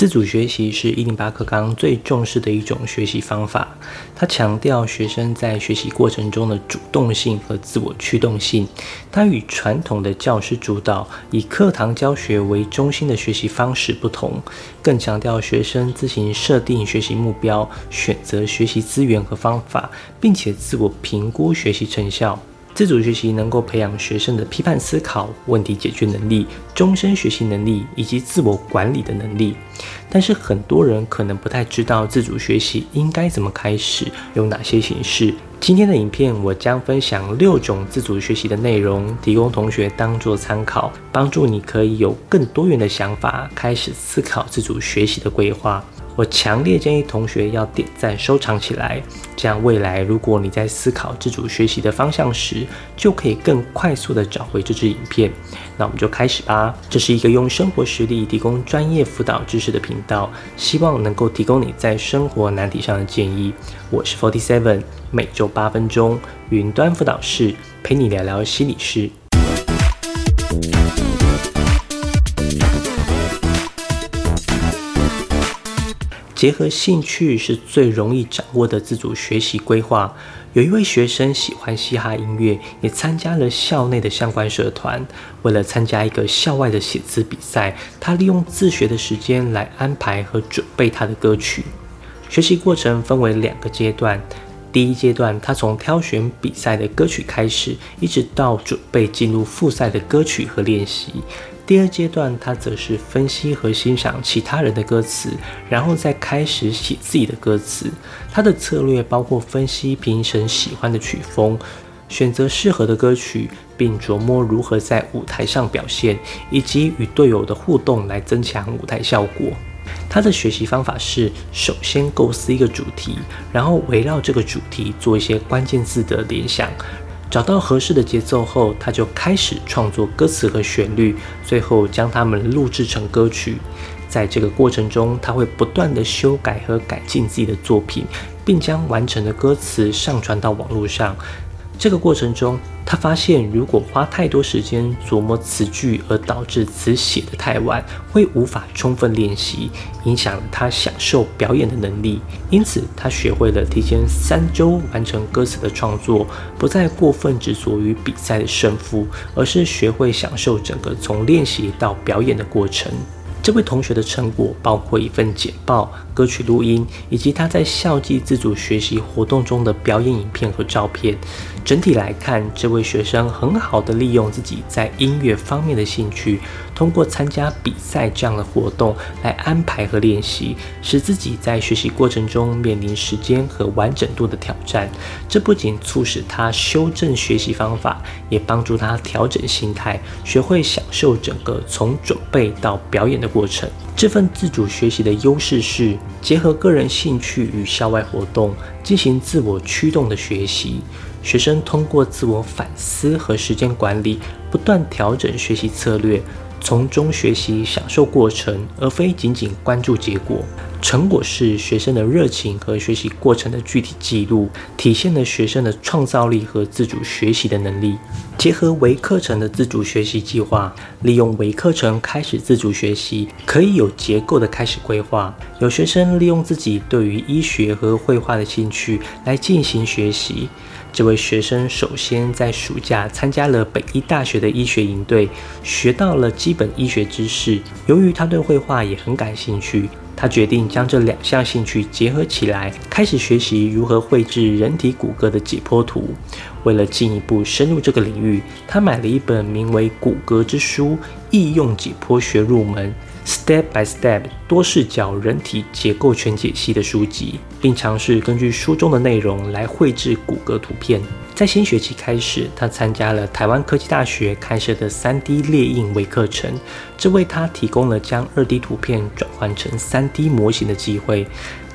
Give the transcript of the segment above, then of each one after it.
自主学习是一零八课纲最重视的一种学习方法，它强调学生在学习过程中的主动性和自我驱动性。它与传统的教师主导、以课堂教学为中心的学习方式不同，更强调学生自行设定学习目标、选择学习资源和方法，并且自我评估学习成效。自主学习能够培养学生的批判思考、问题解决能力、终身学习能力以及自我管理的能力。但是很多人可能不太知道自主学习应该怎么开始，有哪些形式。今天的影片我将分享六种自主学习的内容，提供同学当做参考，帮助你可以有更多元的想法，开始思考自主学习的规划。我强烈建议同学要点赞收藏起来，这样未来如果你在思考自主学习的方向时，就可以更快速的找回这支影片。那我们就开始吧。这是一个用生活实例提供专业辅导知识的频道，希望能够提供你在生活难题上的建议。我是 Forty Seven，每周八分钟云端辅导室，陪你聊聊心理事。结合兴趣是最容易掌握的自主学习规划。有一位学生喜欢嘻哈音乐，也参加了校内的相关社团。为了参加一个校外的写词比赛，他利用自学的时间来安排和准备他的歌曲。学习过程分为两个阶段。第一阶段，他从挑选比赛的歌曲开始，一直到准备进入复赛的歌曲和练习。第二阶段，他则是分析和欣赏其他人的歌词，然后再开始写自己的歌词。他的策略包括分析评审喜欢的曲风，选择适合的歌曲，并琢磨如何在舞台上表现，以及与队友的互动来增强舞台效果。他的学习方法是：首先构思一个主题，然后围绕这个主题做一些关键字的联想。找到合适的节奏后，他就开始创作歌词和旋律，最后将它们录制成歌曲。在这个过程中，他会不断的修改和改进自己的作品，并将完成的歌词上传到网络上。这个过程中，他发现如果花太多时间琢磨词句，而导致词写得太晚，会无法充分练习，影响了他享受表演的能力。因此，他学会了提前三周完成歌词的创作，不再过分执着于比赛的胜负，而是学会享受整个从练习到表演的过程。这位同学的成果包括一份简报、歌曲录音，以及他在校际自主学习活动中的表演影片和照片。整体来看，这位学生很好的利用自己在音乐方面的兴趣，通过参加比赛这样的活动来安排和练习，使自己在学习过程中面临时间和完整度的挑战。这不仅促使他修正学习方法，也帮助他调整心态，学会享受整个从准备到表演的过程。这份自主学习的优势是结合个人兴趣与校外活动，进行自我驱动的学习。学生通过自我反思和时间管理，不断调整学习策略，从中学习享受过程，而非仅仅关注结果。成果是学生的热情和学习过程的具体记录，体现了学生的创造力和自主学习的能力。结合微课程的自主学习计划，利用微课程开始自主学习，可以有结构的开始规划。有学生利用自己对于医学和绘画的兴趣来进行学习。这位学生首先在暑假参加了北医大学的医学营队，学到了基本医学知识。由于他对绘画也很感兴趣，他决定将这两项兴趣结合起来，开始学习如何绘制人体骨骼的解剖图。为了进一步深入这个领域，他买了一本名为《骨骼之书：易用解剖学入门》。Step by Step 多视角人体结构全解析的书籍，并尝试根据书中的内容来绘制骨骼图片。在新学期开始，他参加了台湾科技大学开设的 3D 列印微课程，这为他提供了将 2D 图片转换成 3D 模型的机会。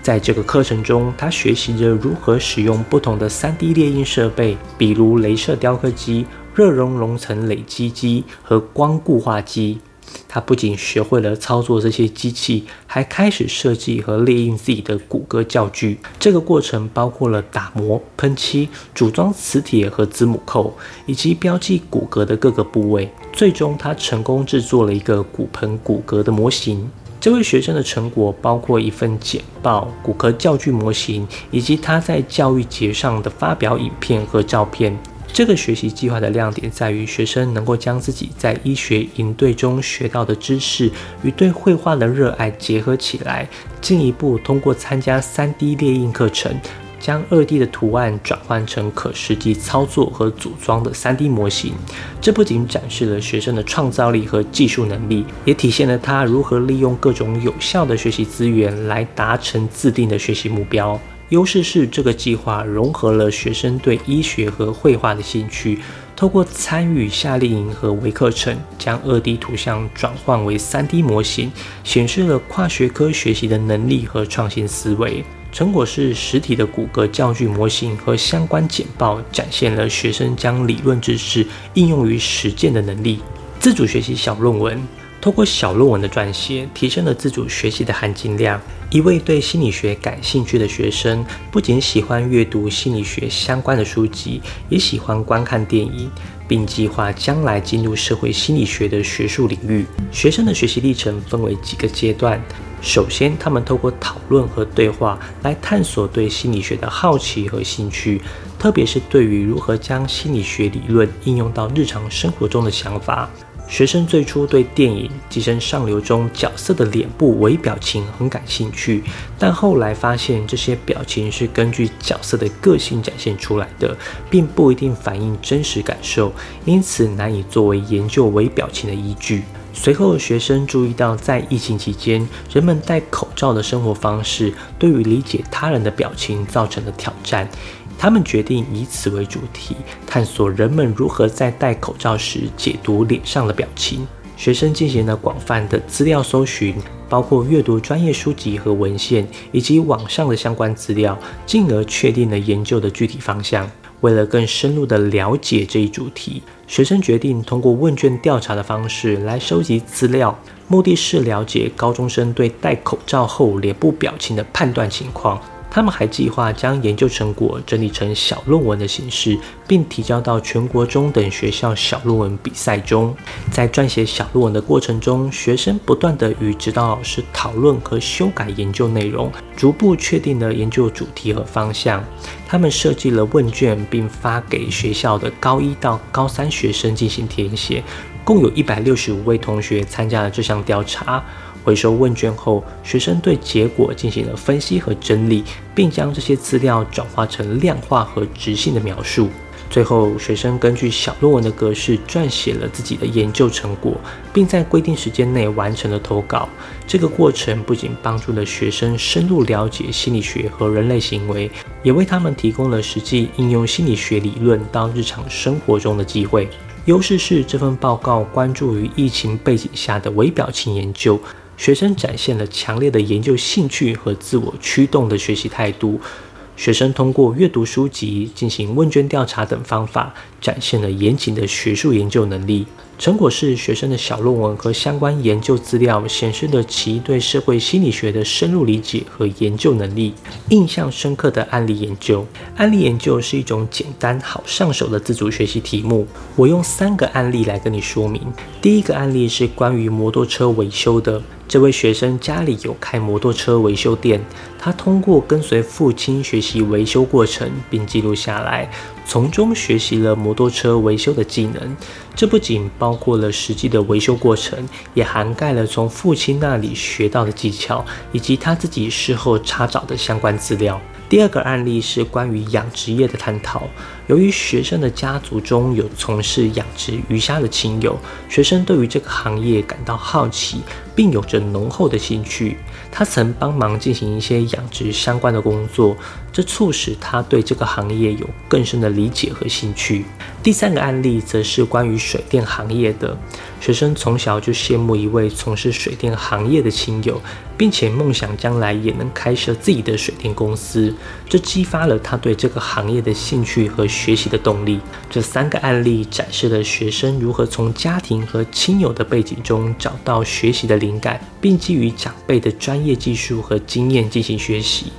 在这个课程中，他学习着如何使用不同的 3D 列印设备，比如镭射雕刻机、热熔融层累积机和光固化机。他不仅学会了操作这些机器，还开始设计和列印自己的骨骼教具。这个过程包括了打磨、喷漆、组装磁铁和子母扣，以及标记骨骼的各个部位。最终，他成功制作了一个骨盆骨骼的模型。这位学生的成果包括一份简报、骨骼教具模型，以及他在教育节上的发表影片和照片。这个学习计划的亮点在于，学生能够将自己在医学营队中学到的知识与对绘画的热爱结合起来，进一步通过参加 3D 列印课程，将 2D 的图案转换成可实际操作和组装的 3D 模型。这不仅展示了学生的创造力和技术能力，也体现了他如何利用各种有效的学习资源来达成自定的学习目标。优势是这个计划融合了学生对医学和绘画的兴趣，透过参与夏令营和微课程，将二 D 图像转换为三 D 模型，显示了跨学科学习的能力和创新思维。成果是实体的骨骼教具模型和相关简报，展现了学生将理论知识应用于实践的能力。自主学习小论文。通过小论文的撰写，提升了自主学习的含金量。一位对心理学感兴趣的学生，不仅喜欢阅读心理学相关的书籍，也喜欢观看电影，并计划将来进入社会心理学的学术领域。学生的学习历程分为几个阶段。首先，他们透过讨论和对话来探索对心理学的好奇和兴趣，特别是对于如何将心理学理论应用到日常生活中的想法。学生最初对电影《寄生上流》中角色的脸部微表情很感兴趣，但后来发现这些表情是根据角色的个性展现出来的，并不一定反映真实感受，因此难以作为研究微表情的依据。随后，学生注意到在疫情期间，人们戴口罩的生活方式对于理解他人的表情造成了挑战。他们决定以此为主题，探索人们如何在戴口罩时解读脸上的表情。学生进行了广泛的资料搜寻，包括阅读专业书籍和文献，以及网上的相关资料，进而确定了研究的具体方向。为了更深入地了解这一主题，学生决定通过问卷调查的方式来收集资料，目的是了解高中生对戴口罩后脸部表情的判断情况。他们还计划将研究成果整理成小论文的形式，并提交到全国中等学校小论文比赛中。在撰写小论文的过程中，学生不断地与指导老师讨论和修改研究内容，逐步确定了研究主题和方向。他们设计了问卷，并发给学校的高一到高三学生进行填写，共有一百六十五位同学参加了这项调查。回收问卷后，学生对结果进行了分析和整理，并将这些资料转化成量化和直性的描述。最后，学生根据小论文的格式撰写了自己的研究成果，并在规定时间内完成了投稿。这个过程不仅帮助了学生深入了解心理学和人类行为，也为他们提供了实际应用心理学理论到日常生活中的机会。优势是这份报告关注于疫情背景下的微表情研究。学生展现了强烈的研究兴趣和自我驱动的学习态度。学生通过阅读书籍、进行问卷调查等方法，展现了严谨的学术研究能力。成果是学生的小论文和相关研究资料，显示了其对社会心理学的深入理解和研究能力。印象深刻的案例研究，案例研究是一种简单好上手的自主学习题目。我用三个案例来跟你说明。第一个案例是关于摩托车维修的。这位学生家里有开摩托车维修店，他通过跟随父亲学习维修过程，并记录下来，从中学习了摩托车维修的技能。这不仅包括了实际的维修过程，也涵盖了从父亲那里学到的技巧，以及他自己事后查找的相关资料。第二个案例是关于养殖业的探讨。由于学生的家族中有从事养殖鱼虾的亲友，学生对于这个行业感到好奇，并有着浓厚的兴趣。他曾帮忙进行一些养殖相关的工作，这促使他对这个行业有更深的理解和兴趣。第三个案例则是关于水电行业的。学生从小就羡慕一位从事水电行业的亲友，并且梦想将来也能开设自己的水电公司，这激发了他对这个行业的兴趣和学习的动力。这三个案例展示了学生如何从家庭和亲友的背景中找到学习的灵感，并基于长辈的专业技术和经验进行学习。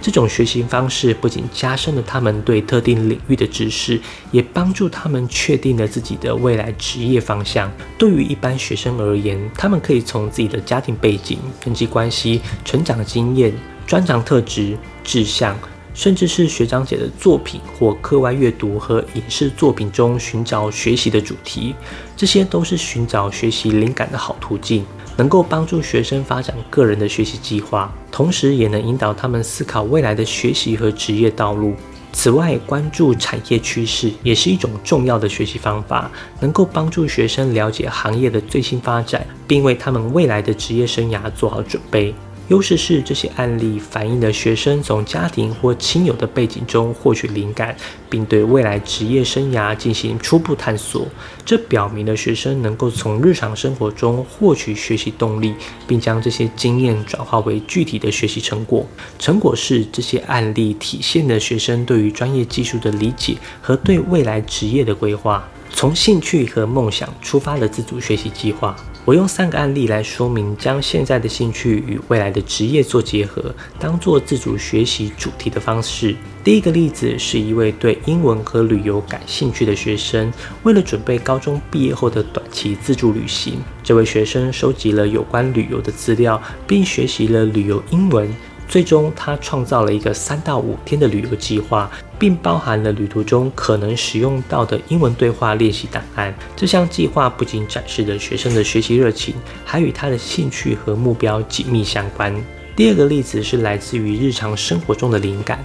这种学习方式不仅加深了他们对特定领域的知识，也帮助他们确定了自己的未来职业方向。对于一般学生而言，他们可以从自己的家庭背景、人际关系、成长经验、专长特质、志向。甚至是学长姐的作品或课外阅读和影视作品中寻找学习的主题，这些都是寻找学习灵感的好途径，能够帮助学生发展个人的学习计划，同时也能引导他们思考未来的学习和职业道路。此外，关注产业趋势也是一种重要的学习方法，能够帮助学生了解行业的最新发展，并为他们未来的职业生涯做好准备。优势是这些案例反映了学生从家庭或亲友的背景中获取灵感，并对未来职业生涯进行初步探索。这表明了学生能够从日常生活中获取学习动力，并将这些经验转化为具体的学习成果。成果是这些案例体现了学生对于专业技术的理解和对未来职业的规划。从兴趣和梦想出发的自主学习计划。我用三个案例来说明，将现在的兴趣与未来的职业做结合，当做自主学习主题的方式。第一个例子是一位对英文和旅游感兴趣的学生，为了准备高中毕业后的短期自助旅行，这位学生收集了有关旅游的资料，并学习了旅游英文。最终，他创造了一个三到五天的旅游计划，并包含了旅途中可能使用到的英文对话练习档案。这项计划不仅展示了学生的学习热情，还与他的兴趣和目标紧密相关。第二个例子是来自于日常生活中的灵感，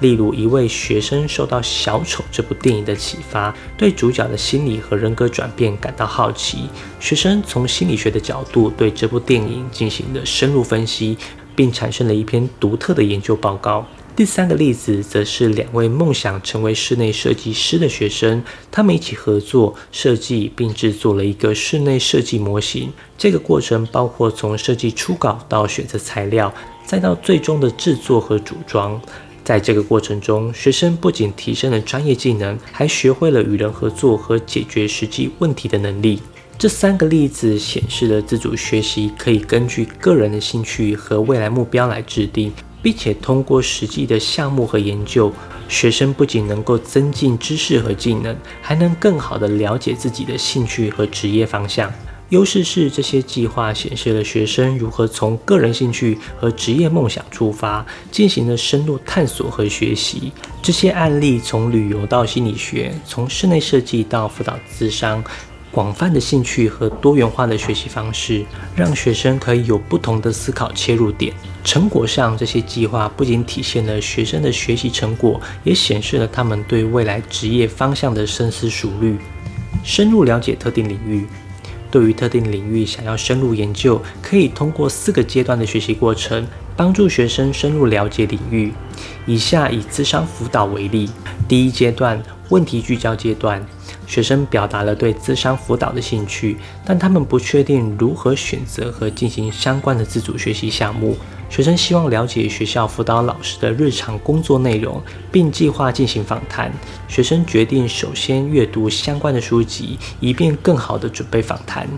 例如一位学生受到《小丑》这部电影的启发，对主角的心理和人格转变感到好奇。学生从心理学的角度对这部电影进行了深入分析。并产生了一篇独特的研究报告。第三个例子则是两位梦想成为室内设计师的学生，他们一起合作设计并制作了一个室内设计模型。这个过程包括从设计初稿到选择材料，再到最终的制作和组装。在这个过程中，学生不仅提升了专业技能，还学会了与人合作和解决实际问题的能力。这三个例子显示了自主学习可以根据个人的兴趣和未来目标来制定，并且通过实际的项目和研究，学生不仅能够增进知识和技能，还能更好地了解自己的兴趣和职业方向。优势是这些计划显示了学生如何从个人兴趣和职业梦想出发，进行了深入探索和学习。这些案例从旅游到心理学，从室内设计到辅导咨商。广泛的兴趣和多元化的学习方式，让学生可以有不同的思考切入点。成果上，这些计划不仅体现了学生的学习成果，也显示了他们对未来职业方向的深思熟虑。深入了解特定领域，对于特定领域想要深入研究，可以通过四个阶段的学习过程，帮助学生深入了解领域。以下以资商辅导为例，第一阶段问题聚焦阶段。学生表达了对自商辅导的兴趣，但他们不确定如何选择和进行相关的自主学习项目。学生希望了解学校辅导老师的日常工作内容，并计划进行访谈。学生决定首先阅读相关的书籍，以便更好地准备访谈。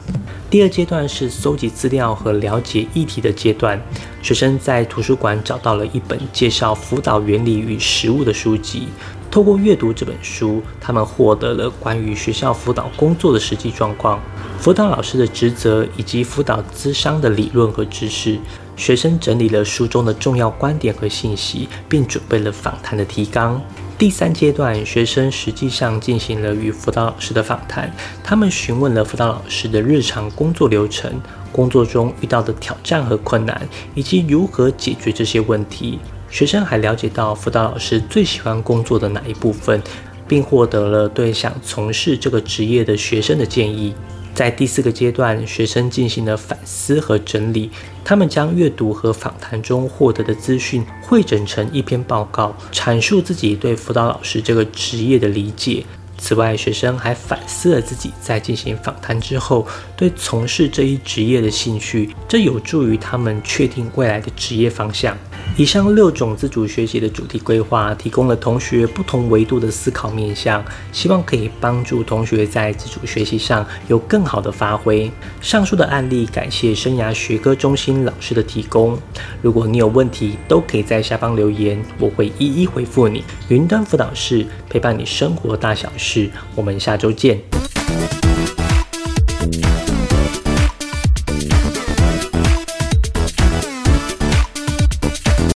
第二阶段是搜集资料和了解议题的阶段。学生在图书馆找到了一本介绍辅导原理与实务的书籍。透过阅读这本书，他们获得了关于学校辅导工作的实际状况、辅导老师的职责以及辅导咨商的理论和知识。学生整理了书中的重要观点和信息，并准备了访谈的提纲。第三阶段，学生实际上进行了与辅导老师的访谈，他们询问了辅导老师的日常工作流程、工作中遇到的挑战和困难，以及如何解决这些问题。学生还了解到辅导老师最喜欢工作的哪一部分，并获得了对想从事这个职业的学生的建议。在第四个阶段，学生进行了反思和整理，他们将阅读和访谈中获得的资讯汇整成一篇报告，阐述自己对辅导老师这个职业的理解。此外，学生还反思了自己在进行访谈之后对从事这一职业的兴趣，这有助于他们确定未来的职业方向。以上六种自主学习的主题规划，提供了同学不同维度的思考面向，希望可以帮助同学在自主学习上有更好的发挥。上述的案例，感谢生涯学科中心老师的提供。如果你有问题，都可以在下方留言，我会一一回复你。云端辅导室陪伴你生活大小事，我们下周见。